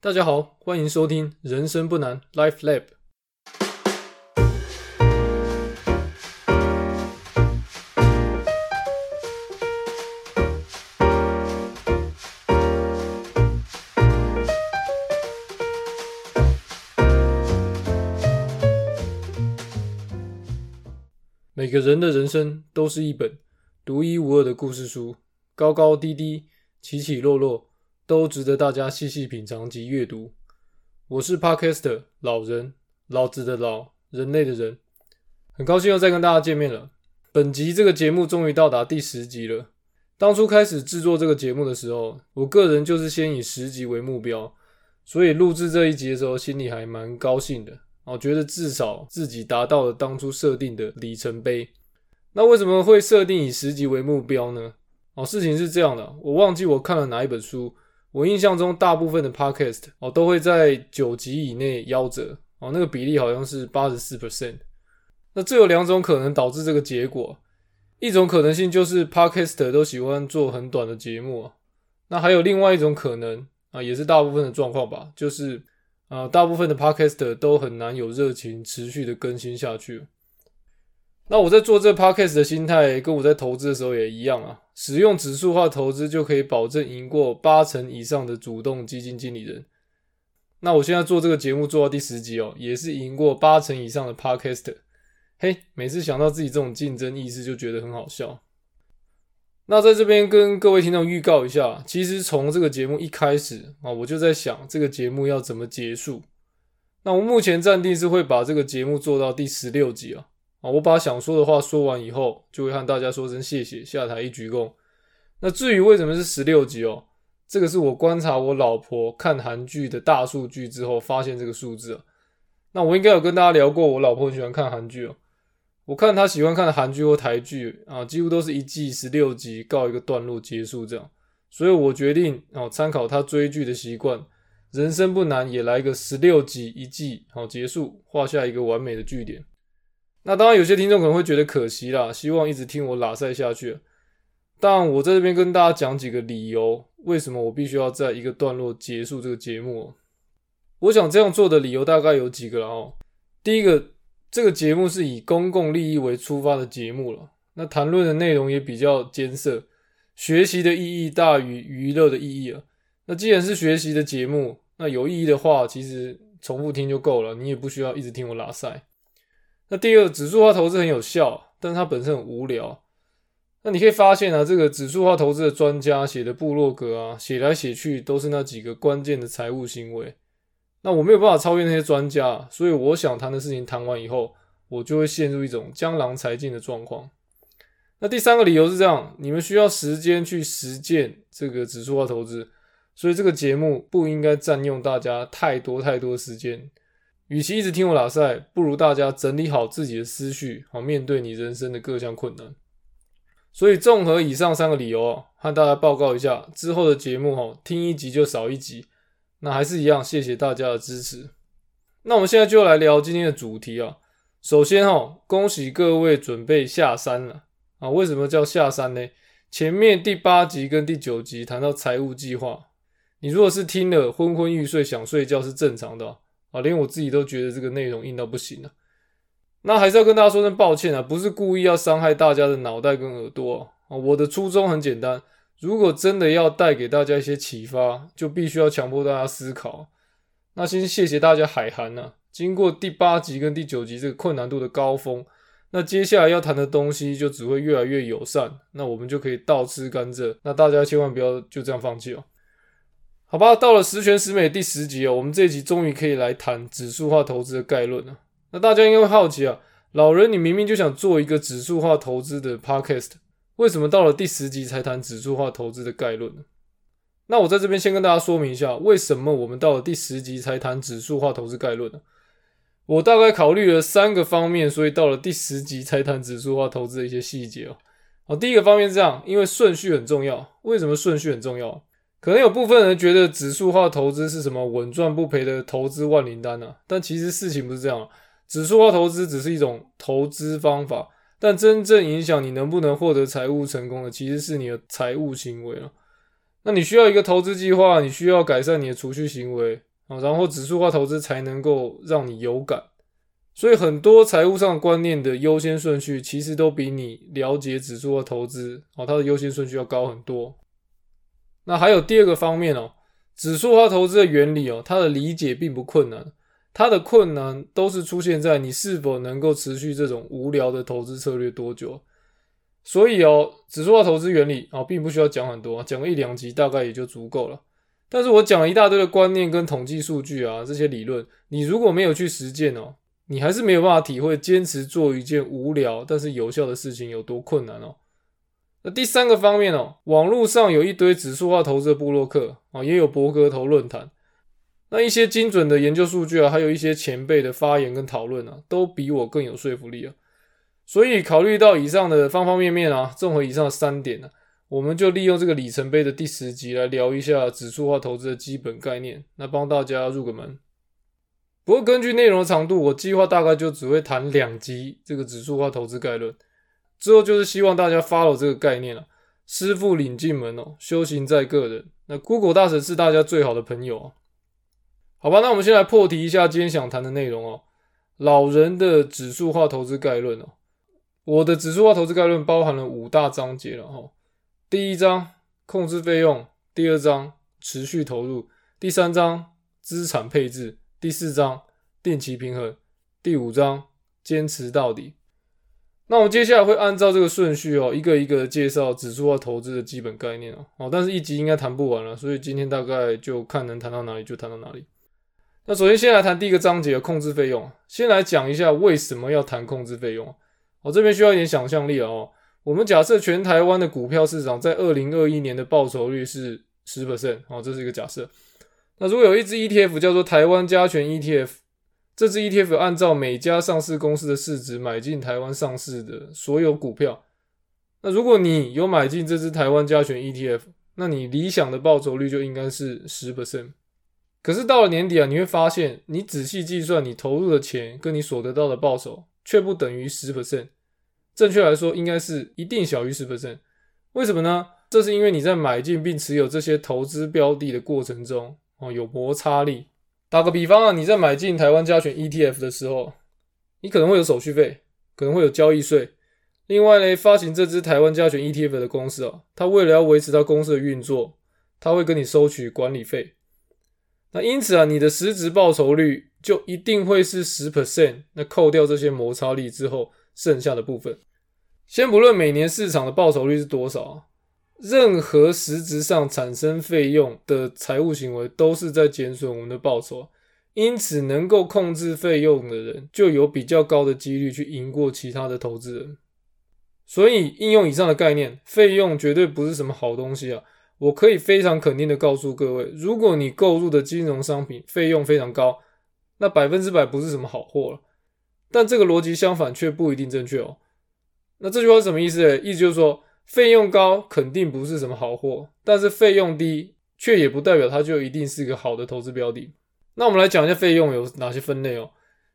大家好，欢迎收听《人生不难 Life Lab》。每个人的人生都是一本独一无二的故事书，高高低低，起起落落，都值得大家细细品尝及阅读。我是 Podcaster 老人，老子的老，人类的人，很高兴又再跟大家见面了。本集这个节目终于到达第十集了。当初开始制作这个节目的时候，我个人就是先以十集为目标，所以录制这一集的时候，心里还蛮高兴的。我觉得至少自己达到了当初设定的里程碑。那为什么会设定以十集为目标呢？哦，事情是这样的，我忘记我看了哪一本书。我印象中，大部分的 podcast 哦都会在九集以内夭折哦，那个比例好像是八十四 percent。那这有两种可能导致这个结果，一种可能性就是 podcast 都喜欢做很短的节目，那还有另外一种可能啊，也是大部分的状况吧，就是。啊，大部分的 podcast 都很难有热情持续的更新下去。那我在做这 podcast 的心态，跟我在投资的时候也一样啊。使用指数化投资就可以保证赢过八成以上的主动基金经理人。那我现在做这个节目做到第十集哦，也是赢过八成以上的 podcast。嘿，每次想到自己这种竞争意识，就觉得很好笑。那在这边跟各位听众预告一下，其实从这个节目一开始啊，我就在想这个节目要怎么结束。那我目前暂定是会把这个节目做到第十六集啊啊，我把想说的话说完以后，就会和大家说声谢谢，下台一鞠躬。那至于为什么是十六集哦，这个是我观察我老婆看韩剧的大数据之后发现这个数字啊。那我应该有跟大家聊过，我老婆很喜欢看韩剧哦。我看她喜欢看的韩剧或台剧啊，几乎都是一季十六集告一个段落结束这样，所以我决定哦参考他追剧的习惯，人生不难也来一个十六集一季好结束，画下一个完美的句点。那当然有些听众可能会觉得可惜啦，希望一直听我拉塞下去。但我在这边跟大家讲几个理由，为什么我必须要在一个段落结束这个节目？我想这样做的理由大概有几个了哦。第一个。这个节目是以公共利益为出发的节目了，那谈论的内容也比较艰涩，学习的意义大于娱乐的意义啊。那既然是学习的节目，那有意义的话，其实重复听就够了，你也不需要一直听我拉塞。那第二，指数化投资很有效，但是它本身很无聊。那你可以发现啊，这个指数化投资的专家写的部落格啊，写来写去都是那几个关键的财务行为。那我没有办法超越那些专家，所以我想谈的事情谈完以后，我就会陷入一种江郎才尽的状况。那第三个理由是这样：你们需要时间去实践这个指数化投资，所以这个节目不应该占用大家太多太多时间。与其一直听我拉塞，不如大家整理好自己的思绪，好面对你人生的各项困难。所以综合以上三个理由，和大家报告一下，之后的节目哈，听一集就少一集。那还是一样，谢谢大家的支持。那我们现在就来聊今天的主题啊。首先哈，恭喜各位准备下山了啊！为什么叫下山呢？前面第八集跟第九集谈到财务计划，你如果是听了昏昏欲睡想睡觉是正常的，啊连我自己都觉得这个内容硬到不行了。那还是要跟大家说声抱歉啊，不是故意要伤害大家的脑袋跟耳朵啊，我的初衷很简单。如果真的要带给大家一些启发，就必须要强迫大家思考。那先谢谢大家海涵呐。经过第八集跟第九集这个困难度的高峰，那接下来要谈的东西就只会越来越友善。那我们就可以倒吃甘蔗。那大家千万不要就这样放弃哦。好吧，到了十全十美第十集哦，我们这一集终于可以来谈指数化投资的概论了。那大家应该会好奇啊，老人你明明就想做一个指数化投资的 podcast。为什么到了第十集才谈指数化投资的概论呢？那我在这边先跟大家说明一下，为什么我们到了第十集才谈指数化投资概论呢？我大概考虑了三个方面，所以到了第十集才谈指数化投资的一些细节哦。好，第一个方面是这样，因为顺序很重要。为什么顺序很重要？可能有部分人觉得指数化投资是什么稳赚不赔的投资万灵丹呢？但其实事情不是这样，指数化投资只是一种投资方法。但真正影响你能不能获得财务成功的，其实是你的财务行为了。那你需要一个投资计划，你需要改善你的储蓄行为，啊，然后指数化投资才能够让你有感。所以很多财务上观念的优先顺序，其实都比你了解指数化投资啊，它的优先顺序要高很多。那还有第二个方面哦，指数化投资的原理哦，它的理解并不困难，它的困难都是出现在你是否能够持续这种无聊的投资策略多久。所以哦，指数化投资原理啊，并不需要讲很多，讲个一两集大概也就足够了。但是我讲了一大堆的观念跟统计数据啊，这些理论，你如果没有去实践哦。你还是没有办法体会坚持做一件无聊但是有效的事情有多困难哦。那第三个方面哦，网络上有一堆指数化投资的部落客啊，也有博格投论坛，那一些精准的研究数据啊，还有一些前辈的发言跟讨论啊，都比我更有说服力啊。所以考虑到以上的方方面面啊，综合以上的三点呢，我们就利用这个里程碑的第十集来聊一下指数化投资的基本概念，那帮大家入个门。不过，根据内容的长度，我计划大概就只会谈两集这个指数化投资概论。之后就是希望大家 follow 这个概念了。师傅领进门哦，修行在个人。那 Google 大神是大家最好的朋友啊。好吧，那我们先来破题一下今天想谈的内容哦。老人的指数化投资概论哦。我的指数化投资概论包含了五大章节了哈。第一章控制费用，第二章持续投入，第三章资产配置。第四章定期平衡，第五章坚持到底。那我们接下来会按照这个顺序哦，一个一个介绍指数化投资的基本概念哦。哦，但是一集应该谈不完了，所以今天大概就看能谈到哪里就谈到哪里。那首先先来谈第一个章节的控制费用，先来讲一下为什么要谈控制费用。我这边需要一点想象力哦。我们假设全台湾的股票市场在二零二一年的报酬率是十 percent，哦，这是一个假设。那如果有一只 ETF 叫做台湾加权 ETF，这只 ETF 按照每家上市公司的市值买进台湾上市的所有股票。那如果你有买进这只台湾加权 ETF，那你理想的报酬率就应该是十 percent。可是到了年底啊，你会发现，你仔细计算你投入的钱跟你所得到的报酬，却不等于十 percent。正确来说，应该是一定小于十 percent。为什么呢？这是因为你在买进并持有这些投资标的的过程中。哦，有摩擦力。打个比方啊，你在买进台湾加权 ETF 的时候，你可能会有手续费，可能会有交易税。另外呢，发行这支台湾加权 ETF 的公司啊，它为了要维持它公司的运作，它会跟你收取管理费。那因此啊，你的实质报酬率就一定会是十 percent。那扣掉这些摩擦力之后，剩下的部分，先不论每年市场的报酬率是多少。任何实质上产生费用的财务行为，都是在减损我们的报酬。因此，能够控制费用的人，就有比较高的几率去赢过其他的投资人。所以，应用以上的概念，费用绝对不是什么好东西啊！我可以非常肯定的告诉各位，如果你购入的金融商品费用非常高，那百分之百不是什么好货了。但这个逻辑相反却不一定正确哦。那这句话是什么意思？意思就是说。费用高肯定不是什么好货，但是费用低却也不代表它就一定是个好的投资标的。那我们来讲一下费用有哪些分类哦。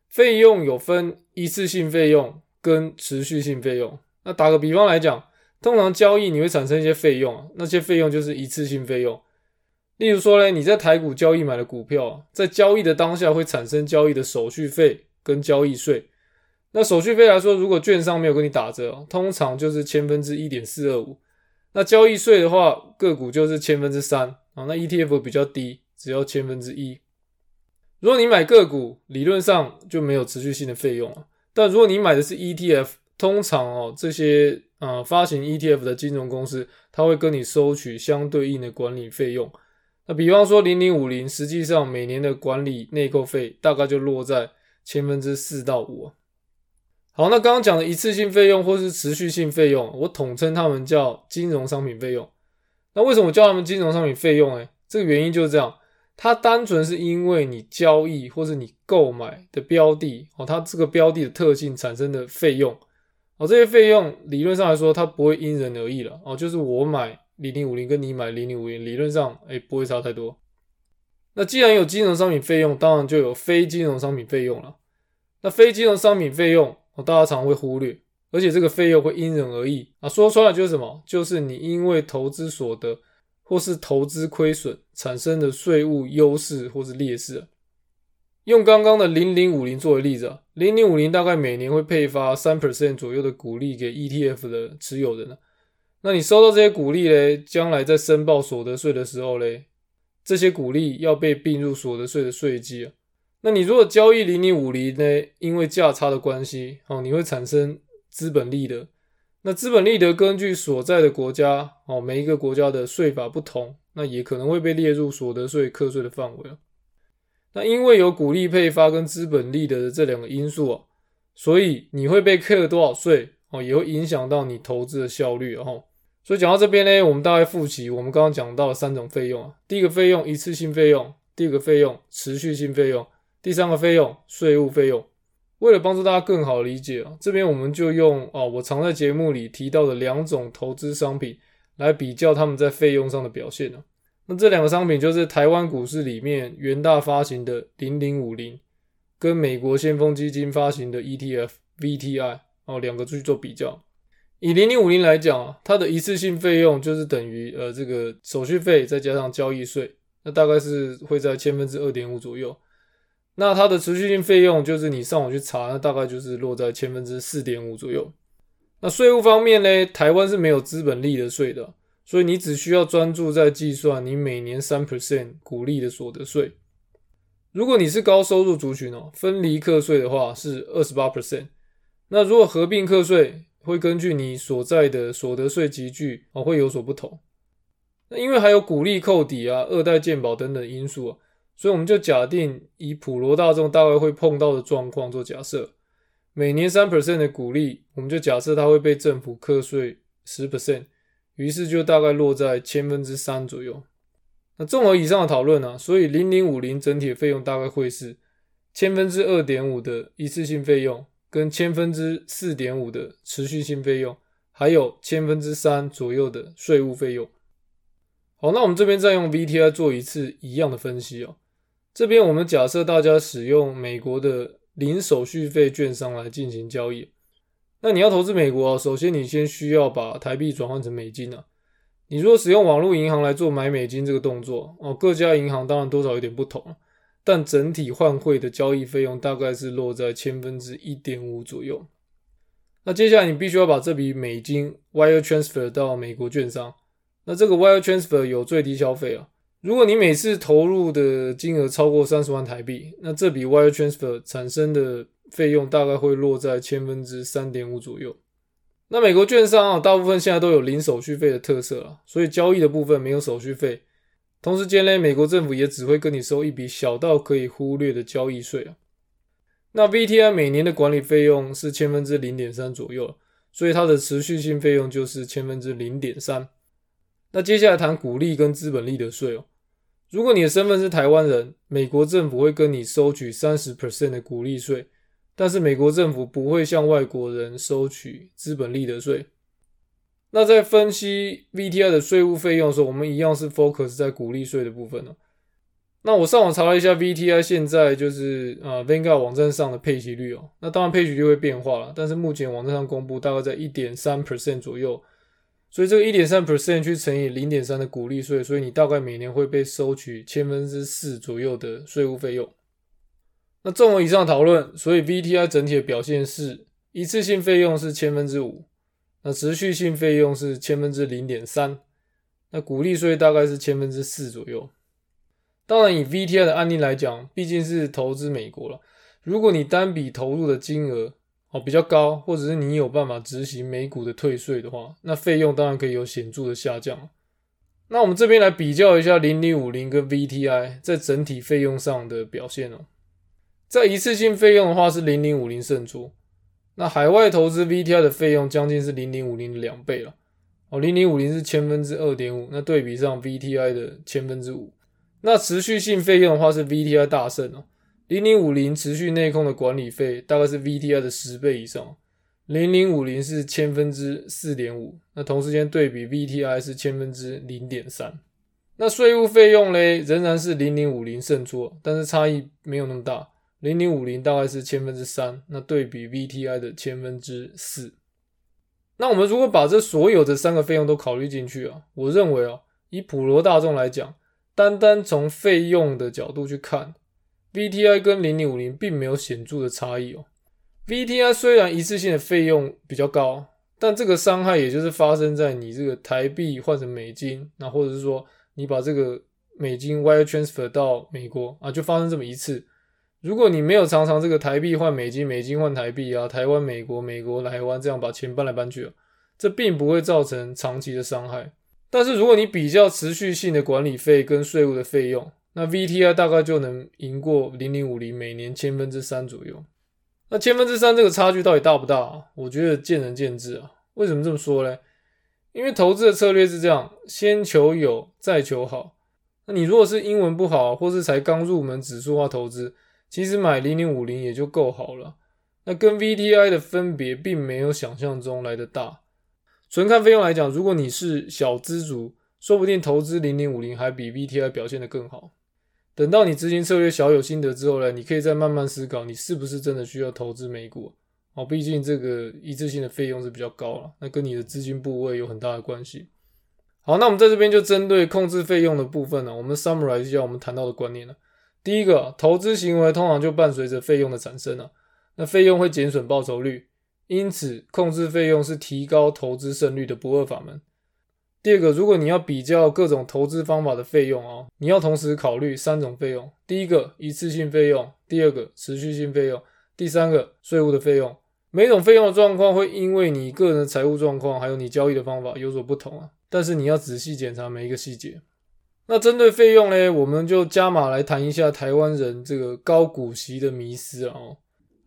费用有分一次性费用跟持续性费用。那打个比方来讲，通常交易你会产生一些费用，那些费用就是一次性费用。例如说呢，你在台股交易买的股票，在交易的当下会产生交易的手续费跟交易税。那手续费来说，如果券商没有跟你打折，通常就是千分之一点四二五。那交易税的话，个股就是千分之三啊。那 ETF 比较低，只要千分之一。如果你买个股，理论上就没有持续性的费用了。但如果你买的是 ETF，通常哦，这些啊发行 ETF 的金融公司，它会跟你收取相对应的管理费用。那比方说零零五零，实际上每年的管理内扣费大概就落在千分之四到五。好，那刚刚讲的一次性费用或是持续性费用，我统称它们叫金融商品费用。那为什么叫它们金融商品费用？呢？这个原因就是这样，它单纯是因为你交易或是你购买的标的哦，它这个标的的特性产生的费用哦，这些费用理论上来说，它不会因人而异了哦，就是我买零零五零跟你买零零五零，理论上哎不会差太多。那既然有金融商品费用，当然就有非金融商品费用了。那非金融商品费用。哦，大家常会忽略，而且这个费用会因人而异啊。说穿了就是什么？就是你因为投资所得，或是投资亏损产生的税务优势或是劣势。用刚刚的零零五零作为例子啊，零零五零大概每年会配发三 percent 左右的股利给 ETF 的持有人那你收到这些股利嘞，将来在申报所得税的时候嘞，这些股利要被并入所得税的税基啊。那你如果交易零零五零呢，因为价差的关系，哦，你会产生资本利得。那资本利得根据所在的国家，哦，每一个国家的税法不同，那也可能会被列入所得税课税的范围那因为有股利配发跟资本利得的这两个因素啊，所以你会被课多少税哦，也会影响到你投资的效率哦。所以讲到这边呢，我们大概复习我们刚刚讲到的三种费用啊。第一个费用一次性费用，第二个费用持续性费用，第三个费用税务费用。为了帮助大家更好理解啊，这边我们就用啊我常在节目里提到的两种投资商品来比较他们在费用上的表现啊。那这两个商品就是台湾股市里面元大发行的零零五零，跟美国先锋基金发行的 ETF VTI 哦，两个去做比较。以零零五零来讲啊，它的一次性费用就是等于呃这个手续费再加上交易税，那大概是会在千分之二点五左右。那它的持续性费用就是你上网去查，那大概就是落在千分之四点五左右。那税务方面呢，台湾是没有资本利得税的。所以你只需要专注在计算你每年三 percent 股利的所得税。如果你是高收入族群哦，分离课税的话是二十八 percent。那如果合并课税，会根据你所在的所得税集聚哦，会有所不同。那因为还有股利扣抵啊、二代健保等等因素啊，所以我们就假定以普罗大众大概会碰到的状况做假设，每年三 percent 的股利，我们就假设它会被政府课税十 percent。于是就大概落在千分之三左右。那综合以上的讨论呢，所以零零五零整体的费用大概会是千分之二点五的一次性费用，跟千分之四点五的持续性费用，还有千分之三左右的税务费用。好，那我们这边再用 VTI 做一次一样的分析哦。这边我们假设大家使用美国的零手续费券商来进行交易。那你要投资美国啊，首先你先需要把台币转换成美金啊。你如果使用网络银行来做买美金这个动作哦，各家银行当然多少有点不同，但整体换汇的交易费用大概是落在千分之一点五左右。那接下来你必须要把这笔美金 wire transfer 到美国券商。那这个 wire transfer 有最低消费啊，如果你每次投入的金额超过三十万台币，那这笔 wire transfer 产生的费用大概会落在千分之三点五左右。那美国券商啊，大部分现在都有零手续费的特色啊，所以交易的部分没有手续费。同时间呢，美国政府也只会跟你收一笔小到可以忽略的交易税啊。那 VTI 每年的管理费用是千分之零点三左右，所以它的持续性费用就是千分之零点三。那接下来谈股利跟资本利得税哦。如果你的身份是台湾人，美国政府会跟你收取三十 percent 的股利税。但是美国政府不会向外国人收取资本利得税。那在分析 VTI 的税务费用的时候，我们一样是 focus 在股利税的部分哦。那我上网查了一下 VTI 现在就是啊 Vanguard 网站上的配息率哦。那当然配息率会变化了，但是目前网站上公布大概在一点三 percent 左右。所以这个一点三 percent 去乘以零点三的股利税，所以你大概每年会被收取千分之四左右的税务费用。那综合以上讨论，所以 VTI 整体的表现是一次性费用是千分之五，那持续性费用是千分之零点三，那股利税大概是千分之四左右。当然，以 VTI 的案例来讲，毕竟是投资美国了。如果你单笔投入的金额哦比较高，或者是你有办法执行美股的退税的话，那费用当然可以有显著的下降。那我们这边来比较一下零零五零跟 VTI 在整体费用上的表现哦。在一次性费用的话是零零五零胜出，那海外投资 VTI 的费用将近是零零五零的两倍了。哦，零零五零是千分之二点五，那对比上 VTI 的千分之五。那持续性费用的话是 VTI 大胜哦，零零五零持续内控的管理费大概是 VTI 的十倍以上，零零五零是千分之四点五，那同时间对比 VTI 是千分之零点三。那税务费用嘞仍然是零零五零胜出，但是差异没有那么大。零零五零大概是千分之三，那对比 VTI 的千分之四。那我们如果把这所有的三个费用都考虑进去啊，我认为啊，以普罗大众来讲，单单从费用的角度去看，VTI 跟零零五零并没有显著的差异哦。VTI 虽然一次性的费用比较高，但这个伤害也就是发生在你这个台币换成美金，那或者是说你把这个美金 wire transfer 到美国啊，就发生这么一次。如果你没有常常这个台币换美金，美金换台币啊，台湾美国，美国台湾这样把钱搬来搬去啊，这并不会造成长期的伤害。但是如果你比较持续性的管理费跟税务的费用，那 VTI 大概就能赢过零零五零每年千分之三左右。那千分之三这个差距到底大不大？我觉得见仁见智啊。为什么这么说呢？因为投资的策略是这样：先求有，再求好。那你如果是英文不好，或是才刚入门指数化投资，其实买零零五零也就够好了，那跟 VTI 的分别并没有想象中来的大。纯看费用来讲，如果你是小资族，说不定投资零零五零还比 VTI 表现的更好。等到你执行策略小有心得之后呢，你可以再慢慢思考，你是不是真的需要投资美股哦？毕竟这个一次性的费用是比较高了，那跟你的资金部位有很大的关系。好，那我们在这边就针对控制费用的部分呢，我们 summarize 一下我们谈到的观念了。第一个，投资行为通常就伴随着费用的产生啊，那费用会减损报酬率，因此控制费用是提高投资胜率的不二法门。第二个，如果你要比较各种投资方法的费用啊，你要同时考虑三种费用：第一个，一次性费用；第二个，持续性费用；第三个，税务的费用。每种费用的状况会因为你个人的财务状况，还有你交易的方法有所不同啊，但是你要仔细检查每一个细节。那针对费用呢，我们就加码来谈一下台湾人这个高股息的迷思啊。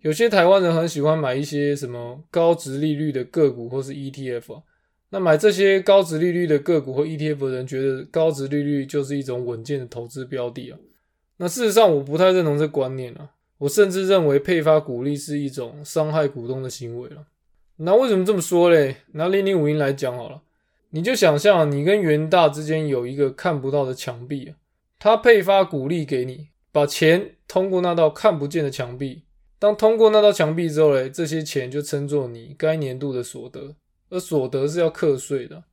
有些台湾人很喜欢买一些什么高值利率的个股或是 ETF 啊。那买这些高值利率的个股或 ETF 的人觉得高值利率就是一种稳健的投资标的啊。那事实上我不太认同这观念啊。我甚至认为配发股利是一种伤害股东的行为了。那为什么这么说嘞？拿零零五零来讲好了。你就想象你跟元大之间有一个看不到的墙壁啊，他配发股利给你，把钱通过那道看不见的墙壁。当通过那道墙壁之后嘞，这些钱就称作你该年度的所得，而所得是要课税的。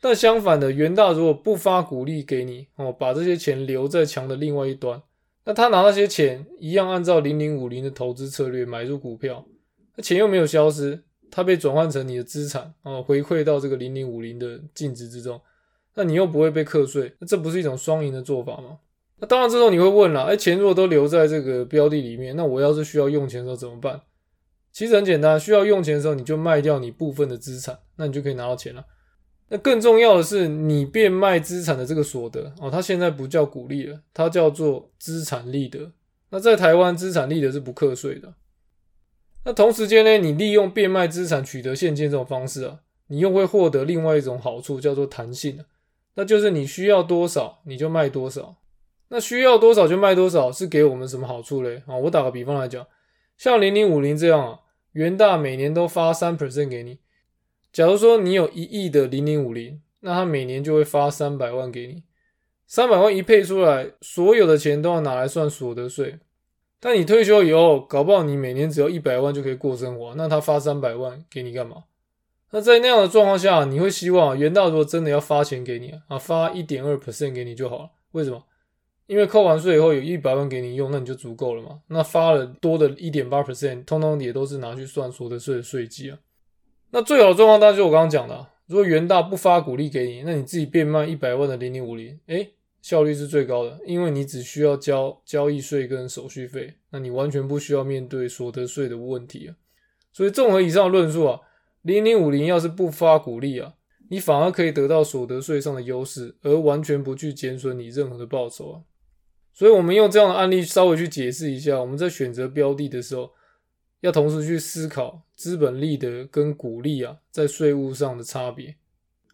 但相反的，元大如果不发股利给你哦，把这些钱留在墙的另外一端，那他拿那些钱一样按照零零五零的投资策略买入股票，那钱又没有消失。它被转换成你的资产哦，回馈到这个零零五零的净值之中，那你又不会被课税，那这不是一种双赢的做法吗？那当然，这时候你会问了，哎，钱如果都留在这个标的里面，那我要是需要用钱的时候怎么办？其实很简单，需要用钱的时候你就卖掉你部分的资产，那你就可以拿到钱了。那更重要的是，你变卖资产的这个所得哦，它现在不叫股利了，它叫做资产利得。那在台湾，资产利得是不课税的。那同时间呢，你利用变卖资产取得现金这种方式啊，你又会获得另外一种好处，叫做弹性那就是你需要多少你就卖多少。那需要多少就卖多少，是给我们什么好处嘞？啊，我打个比方来讲，像零零五零这样啊，元大每年都发三 percent 给你。假如说你有一亿的零零五零，那他每年就会发三百万给你。三百万一配出来，所有的钱都要拿来算所得税。但你退休以后，搞不好你每年只要一百万就可以过生活，那他发三百万给你干嘛？那在那样的状况下，你会希望元大如果真的要发钱给你啊，发一点二 percent 给你就好了。为什么？因为扣完税以后有一百万给你用，那你就足够了嘛。那发了多的一点八 percent，通通也都是拿去算所得税的税基啊。那最好的状况当然就我刚刚讲的，啊如果元大不发股利给你，那你自己变卖一百万的零零五零，哎。效率是最高的，因为你只需要交交易税跟手续费，那你完全不需要面对所得税的问题啊。所以综合以上的论述啊，零零五零要是不发股利啊，你反而可以得到所得税上的优势，而完全不去减损你任何的报酬啊。所以，我们用这样的案例稍微去解释一下，我们在选择标的的时候，要同时去思考资本利得跟股利啊在税务上的差别。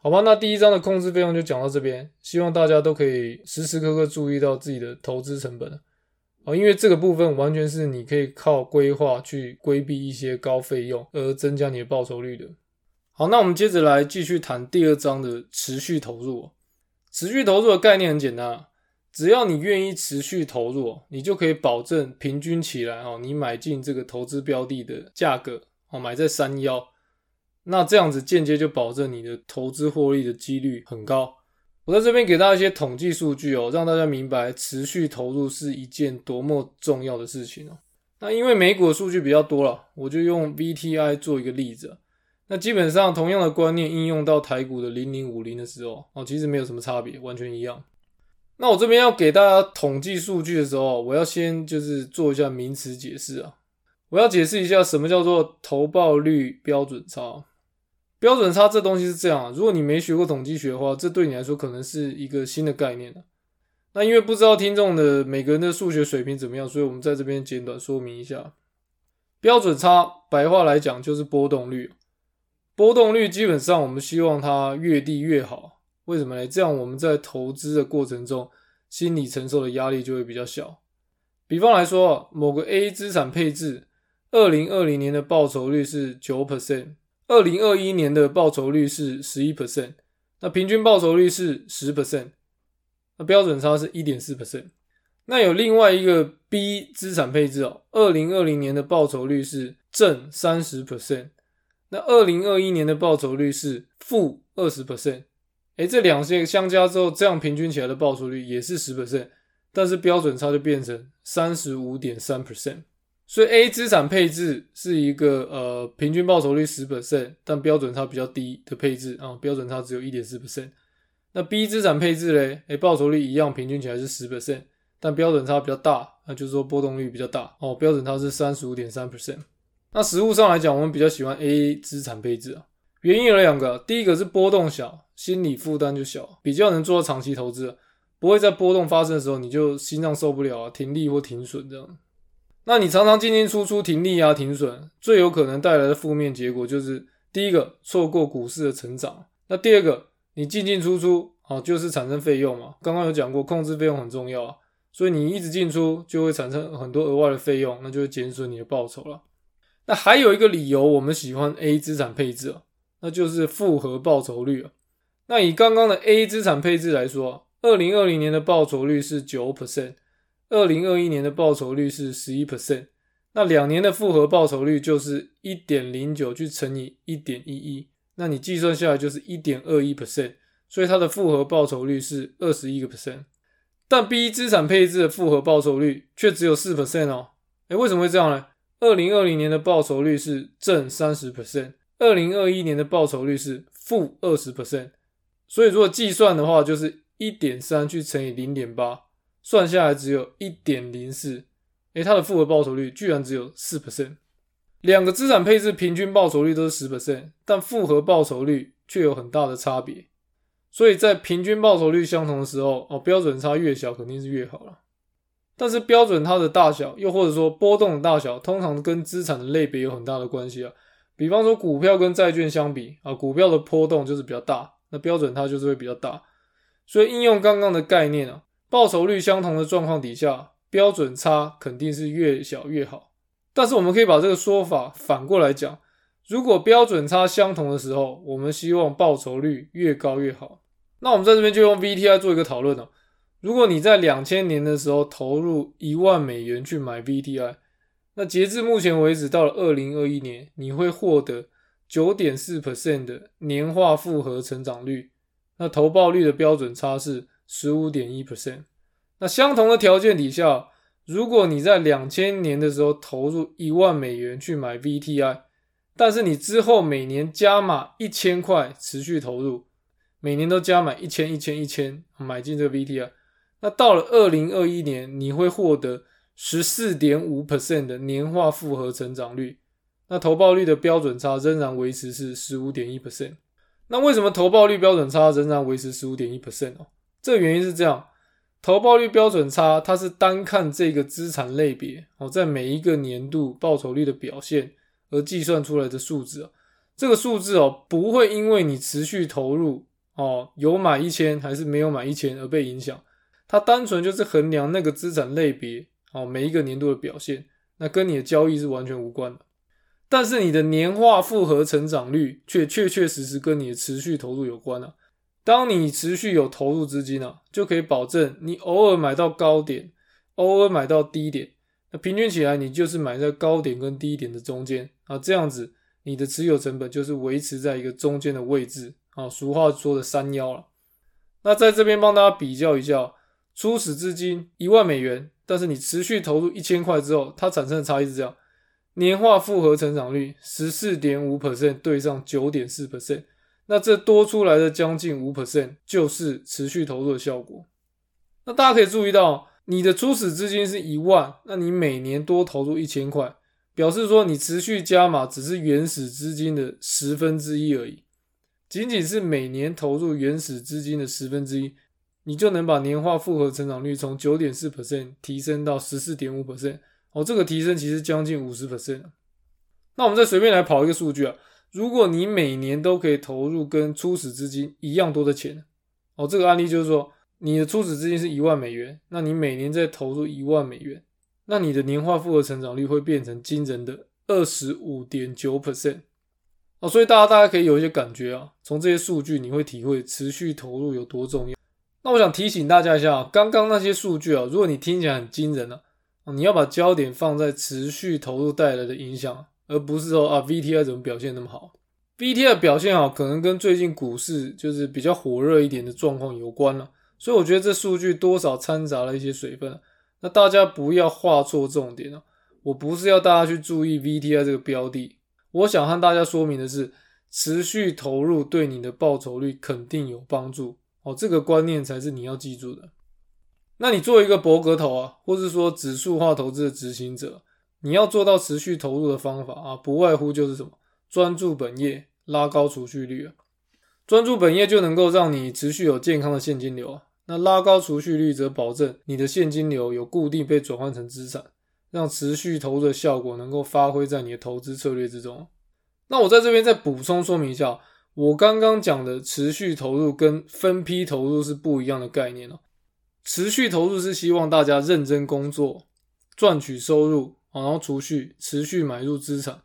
好吧，那第一章的控制费用就讲到这边，希望大家都可以时时刻刻注意到自己的投资成本啊，因为这个部分完全是你可以靠规划去规避一些高费用而增加你的报酬率的。好，那我们接着来继续谈第二章的持续投入。持续投入的概念很简单啊，只要你愿意持续投入，你就可以保证平均起来哦，你买进这个投资标的的价格哦，买在三幺。那这样子间接就保证你的投资获利的几率很高。我在这边给大家一些统计数据哦，让大家明白持续投入是一件多么重要的事情哦。那因为美股的数据比较多了，我就用 VTI 做一个例子。那基本上同样的观念应用到台股的零零五零的时候哦，其实没有什么差别，完全一样。那我这边要给大家统计数据的时候，我要先就是做一下名词解释啊。我要解释一下什么叫做投报率标准差。标准差这东西是这样，如果你没学过统计学的话，这对你来说可能是一个新的概念那因为不知道听众的每个人的数学水平怎么样，所以我们在这边简短说明一下。标准差白话来讲就是波动率。波动率基本上我们希望它越低越好。为什么呢？这样我们在投资的过程中，心理承受的压力就会比较小。比方来说，某个 A 资产配置，二零二零年的报酬率是九 percent。二零二一年的报酬率是十一 percent，那平均报酬率是十 percent，那标准差是一点四 percent。那有另外一个 B 资产配置哦，二零二零年的报酬率是正三十 percent，那二零二一年的报酬率是负二十 percent。哎，这两些相加之后，这样平均起来的报酬率也是十 percent，但是标准差就变成三十五点三 percent。所以 A 资产配置是一个呃平均报酬率十 percent，但标准差比较低的配置啊，标准差只有一点四 percent。那 B 资产配置嘞，诶报酬率一样，平均起来是十 percent，但标准差比较大，那就是说波动率比较大哦，标准差是三十五点三 percent。那实物上来讲，我们比较喜欢 A 资产配置啊，原因有两个，第一个是波动小，心理负担就小，比较能做到长期投资，不会在波动发生的时候你就心脏受不了啊，停利或停损这样。那你常常进进出出停利啊停损，最有可能带来的负面结果就是：第一个错过股市的成长；那第二个你进进出出啊，就是产生费用嘛。刚刚有讲过，控制费用很重要啊，所以你一直进出就会产生很多额外的费用，那就会减损你的报酬了。那还有一个理由，我们喜欢 A 资产配置啊，那就是复合报酬率啊。那以刚刚的 A 资产配置来说，二零二零年的报酬率是九 percent。二零二一年的报酬率是十一 percent，那两年的复合报酬率就是一点零九去乘以一点一一，那你计算下来就是一点二一 percent，所以它的复合报酬率是二十一个 percent。但 B 资产配置的复合报酬率却只有四 percent 哦，哎，为什么会这样呢？二零二零年的报酬率是正三十 percent，二零二一年的报酬率是负二十 percent，所以如果计算的话，就是一点三去乘以零点八。算下来只有一点零四，诶，它的复合报酬率居然只有四 percent。两个资产配置平均报酬率都是十 percent，但复合报酬率却有很大的差别。所以在平均报酬率相同的时候，哦，标准差越小肯定是越好了。但是标准它的大小，又或者说波动的大小，通常跟资产的类别有很大的关系啊。比方说股票跟债券相比啊，股票的波动就是比较大，那标准差就是会比较大。所以应用刚刚的概念啊。报酬率相同的状况底下，标准差肯定是越小越好。但是我们可以把这个说法反过来讲：如果标准差相同的时候，我们希望报酬率越高越好。那我们在这边就用 VTI 做一个讨论了。如果你在两千年的时候投入一万美元去买 VTI，那截至目前为止到了二零二一年，你会获得九点四 percent 的年化复合成长率。那投报率的标准差是。十五点一 percent，那相同的条件底下，如果你在两千年的时候投入一万美元去买 VTI，但是你之后每年加码一千块持续投入，每年都加满一千一千一千买进这个 VTI，那到了二零二一年，你会获得十四点五 percent 的年化复合成长率，那投报率的标准差仍然维持是十五点一 percent。那为什么投报率标准差仍然维持十五点一 percent 哦？这个原因是这样，投报率标准差，它是单看这个资产类别哦，在每一个年度报酬率的表现而计算出来的数字啊。这个数字哦，不会因为你持续投入哦，有买一千还是没有买一千而被影响。它单纯就是衡量那个资产类别哦，每一个年度的表现，那跟你的交易是完全无关的。但是你的年化复合成长率却确确实实跟你的持续投入有关了。当你持续有投入资金啊，就可以保证你偶尔买到高点，偶尔买到低点，那平均起来你就是买在高点跟低点的中间啊，这样子你的持有成本就是维持在一个中间的位置啊，俗话说的三幺了。那在这边帮大家比较一下，初始资金一万美元，但是你持续投入一千块之后，它产生的差异是这样：年化复合成长率十四点五 percent 对上九点四 percent，那这多出来的将近五 percent 就是持续投入的效果。那大家可以注意到，你的初始资金是一万，那你每年多投入一千块，表示说你持续加码只是原始资金的十分之一而已。仅仅是每年投入原始资金的十分之一，你就能把年化复合成长率从九点四 percent 提升到十四点五 percent。哦，这个提升其实将近五十 percent。那我们再随便来跑一个数据啊，如果你每年都可以投入跟初始资金一样多的钱，哦，这个案例就是说，你的初始资金是一万美元，那你每年再投入一万美元，那你的年化复合成长率会变成惊人的二十五点九 percent。哦，所以大家大家可以有一些感觉啊，从这些数据你会体会持续投入有多重要。那我想提醒大家一下，刚刚那些数据啊，如果你听起来很惊人啊，你要把焦点放在持续投入带来的影响，而不是说啊 VTI 怎么表现那么好。VTI 表现好，可能跟最近股市就是比较火热一点的状况有关了。所以我觉得这数据多少掺杂了一些水分。那大家不要画错重点啊，我不是要大家去注意 VTI 这个标的。我想和大家说明的是，持续投入对你的报酬率肯定有帮助哦，这个观念才是你要记住的。那你作为一个博格头啊，或是说指数化投资的执行者，你要做到持续投入的方法啊，不外乎就是什么，专注本业，拉高储蓄率啊。专注本业就能够让你持续有健康的现金流啊，那拉高储蓄率则保证你的现金流有固定被转换成资产。让持续投入的效果能够发挥在你的投资策略之中。那我在这边再补充说明一下，我刚刚讲的持续投入跟分批投入是不一样的概念哦。持续投入是希望大家认真工作，赚取收入，然后储蓄，持续买入资产。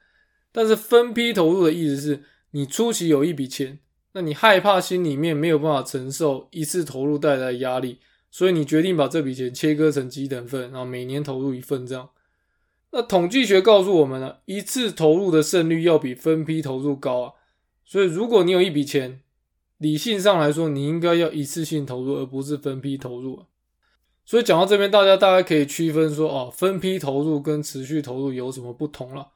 但是分批投入的意思是你初期有一笔钱，那你害怕心里面没有办法承受一次投入带来的压力。所以你决定把这笔钱切割成几等份，然后每年投入一份这样。那统计学告诉我们呢，一次投入的胜率要比分批投入高啊。所以如果你有一笔钱，理性上来说，你应该要一次性投入，而不是分批投入。所以讲到这边，大家大概可以区分说，哦，分批投入跟持续投入有什么不同了？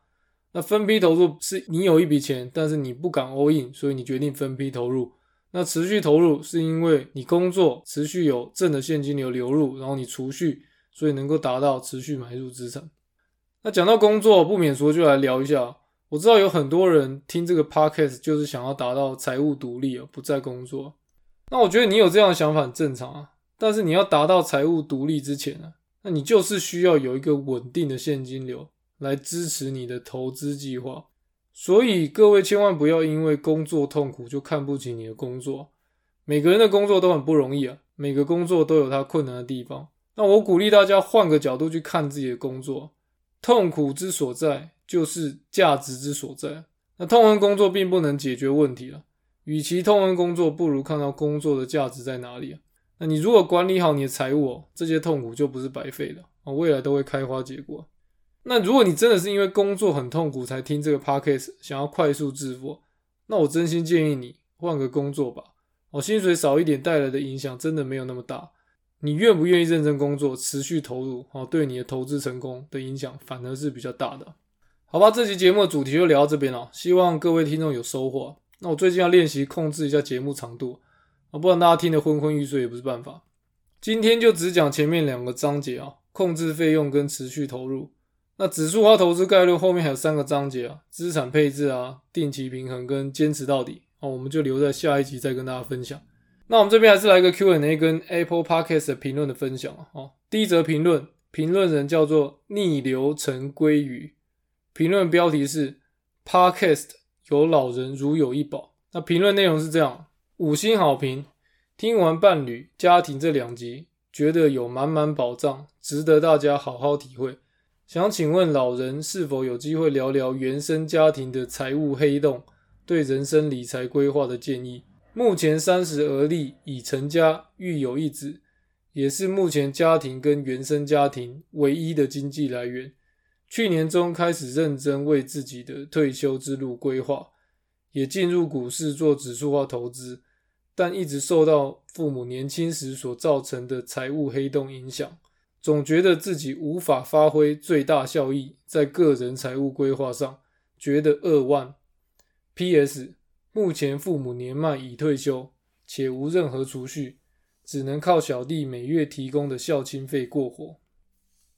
那分批投入是你有一笔钱，但是你不敢 all in，所以你决定分批投入。那持续投入是因为你工作持续有正的现金流流入，然后你储蓄，所以能够达到持续买入资产。那讲到工作，不免说就来聊一下。我知道有很多人听这个 podcast 就是想要达到财务独立啊，不再工作。那我觉得你有这样的想法很正常啊。但是你要达到财务独立之前呢，那你就是需要有一个稳定的现金流来支持你的投资计划。所以各位千万不要因为工作痛苦就看不起你的工作。每个人的工作都很不容易啊，每个工作都有它困难的地方。那我鼓励大家换个角度去看自己的工作，痛苦之所在就是价值之所在。那痛恨工作并不能解决问题了，与其痛恨工作，不如看到工作的价值在哪里啊。那你如果管理好你的财务，这些痛苦就不是白费的啊，未来都会开花结果。那如果你真的是因为工作很痛苦才听这个 podcast，想要快速致富，那我真心建议你换个工作吧。哦，薪水少一点带来的影响真的没有那么大。你愿不愿意认真工作，持续投入，哦，对你的投资成功的影响反而是比较大的。好吧，这期节目的主题就聊到这边了，希望各位听众有收获。那我最近要练习控制一下节目长度，啊，不然大家听得昏昏欲睡也不是办法。今天就只讲前面两个章节啊，控制费用跟持续投入。那指数化投资概率后面还有三个章节啊，资产配置啊，定期平衡跟坚持到底哦，我们就留在下一集再跟大家分享。那我们这边还是来个 Q&A 跟 Apple Podcast 的评论的分享啊。哦，第一则评论，评论人叫做逆流成鲑鱼，评论标题是 Podcast 有老人如有一宝。那评论内容是这样，五星好评，听完伴侣家庭这两集，觉得有满满宝藏，值得大家好好体会。想请问老人是否有机会聊聊原生家庭的财务黑洞，对人生理财规划的建议？目前三十而立，已成家，育有一子，也是目前家庭跟原生家庭唯一的经济来源。去年中开始认真为自己的退休之路规划，也进入股市做指数化投资，但一直受到父母年轻时所造成的财务黑洞影响，总觉得自己无法发挥最大效益在个人财务规划上，觉得扼腕。P.S. 目前父母年迈已退休，且无任何储蓄，只能靠小弟每月提供的孝亲费过活。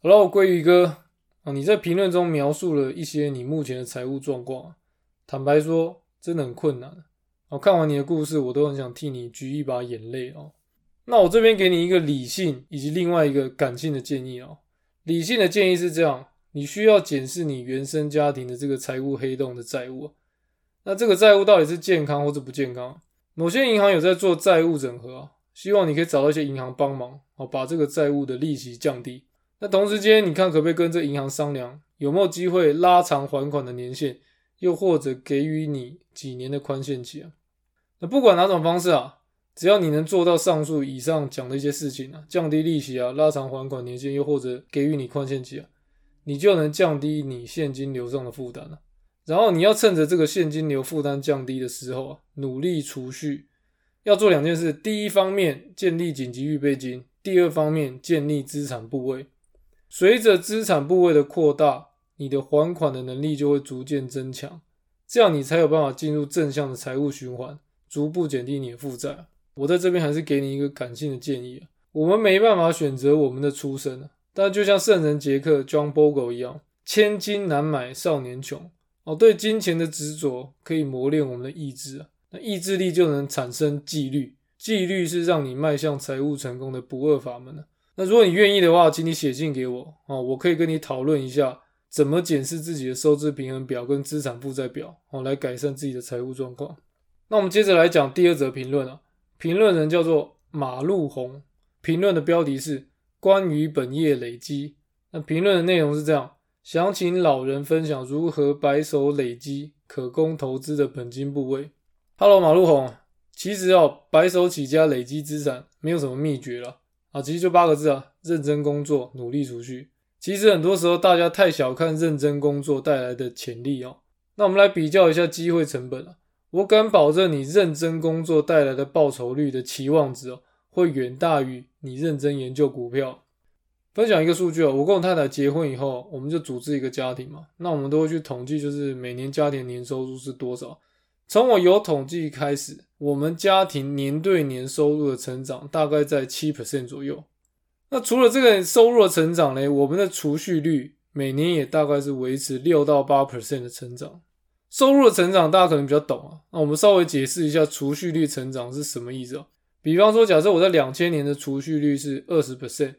Hello，，鲑鱼哥啊，你在评论中描述了一些你目前的财务状况，坦白说，真的很困难。我看完你的故事，我都很想替你举一把眼泪哦。那我这边给你一个理性以及另外一个感性的建议哦。理性的建议是这样：你需要检视你原生家庭的这个财务黑洞的债务。那这个债务到底是健康或者不健康？某些银行有在做债务整合，希望你可以找到一些银行帮忙哦，把这个债务的利息降低。那同时间，你看可不可以跟这银行商量，有没有机会拉长还款的年限，又或者给予你几年的宽限期啊？那不管哪种方式啊，只要你能做到上述以上讲的一些事情啊，降低利息啊，拉长还款年限，又或者给予你宽限期啊，你就能降低你现金流上的负担了。然后你要趁着这个现金流负担降低的时候啊，努力储蓄。要做两件事：第一方面建立紧急预备金；第二方面建立资产部位。随着资产部位的扩大，你的还款的能力就会逐渐增强，这样你才有办法进入正向的财务循环。逐步减低你的负债。我在这边还是给你一个感性的建议啊，我们没办法选择我们的出身但就像圣人杰克 John Bogle 一样，千金难买少年穷哦。对金钱的执着可以磨练我们的意志啊，那意志力就能产生纪律，纪律是让你迈向财务成功的不二法门那如果你愿意的话，请你写信给我啊，我可以跟你讨论一下怎么检视自己的收支平衡表跟资产负债表哦，来改善自己的财务状况。那我们接着来讲第二则评论啊，评论人叫做马路红，评论的标题是关于本业累积。那评论的内容是这样：想请老人分享如何白手累积可供投资的本金部位。Hello，马路红，其实哦，白手起家累积资产没有什么秘诀了啊，其实就八个字啊，认真工作，努力储蓄。其实很多时候大家太小看认真工作带来的潜力哦。那我们来比较一下机会成本啊。我敢保证，你认真工作带来的报酬率的期望值哦，会远大于你认真研究股票。分享一个数据哦，我跟我太太结婚以后，我们就组织一个家庭嘛，那我们都会去统计，就是每年家庭年收入是多少。从我有统计开始，我们家庭年对年收入的成长大概在七 percent 左右。那除了这个收入的成长呢，我们的储蓄率每年也大概是维持六到八 percent 的成长。收入的成长，大家可能比较懂啊。那我们稍微解释一下储蓄率成长是什么意思啊？比方说，假设我在两千年的储蓄率是二十 percent，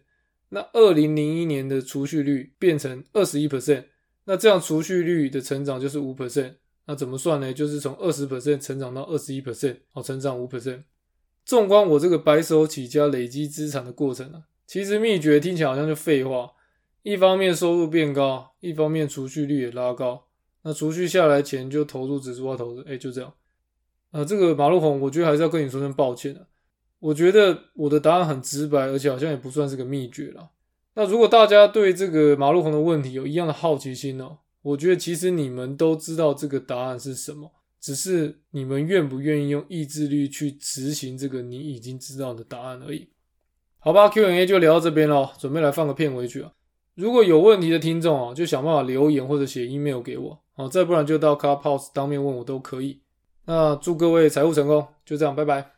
那二零零一年的储蓄率变成二十一 percent，那这样储蓄率的成长就是五 percent。那怎么算呢？就是从二十 percent 成长到二十一 percent，好，成长五 percent。纵观我这个白手起家累积资产的过程啊，其实秘诀听起来好像就废话。一方面收入变高，一方面储蓄率也拉高。那储蓄下来钱就投入指数化投资，哎，就这样。啊，这个马路红，我觉得还是要跟你说声抱歉啊。我觉得我的答案很直白，而且好像也不算是个秘诀了。那如果大家对这个马路红的问题有一样的好奇心呢？我觉得其实你们都知道这个答案是什么，只是你们愿不愿意用意志力去执行这个你已经知道的答案而已。好吧，Q&A 就聊到这边了，准备来放个片尾曲啊。如果有问题的听众啊，就想办法留言或者写 email 给我。好，再不然就到 Clubhouse 当面问我都可以。那祝各位财务成功，就这样，拜拜。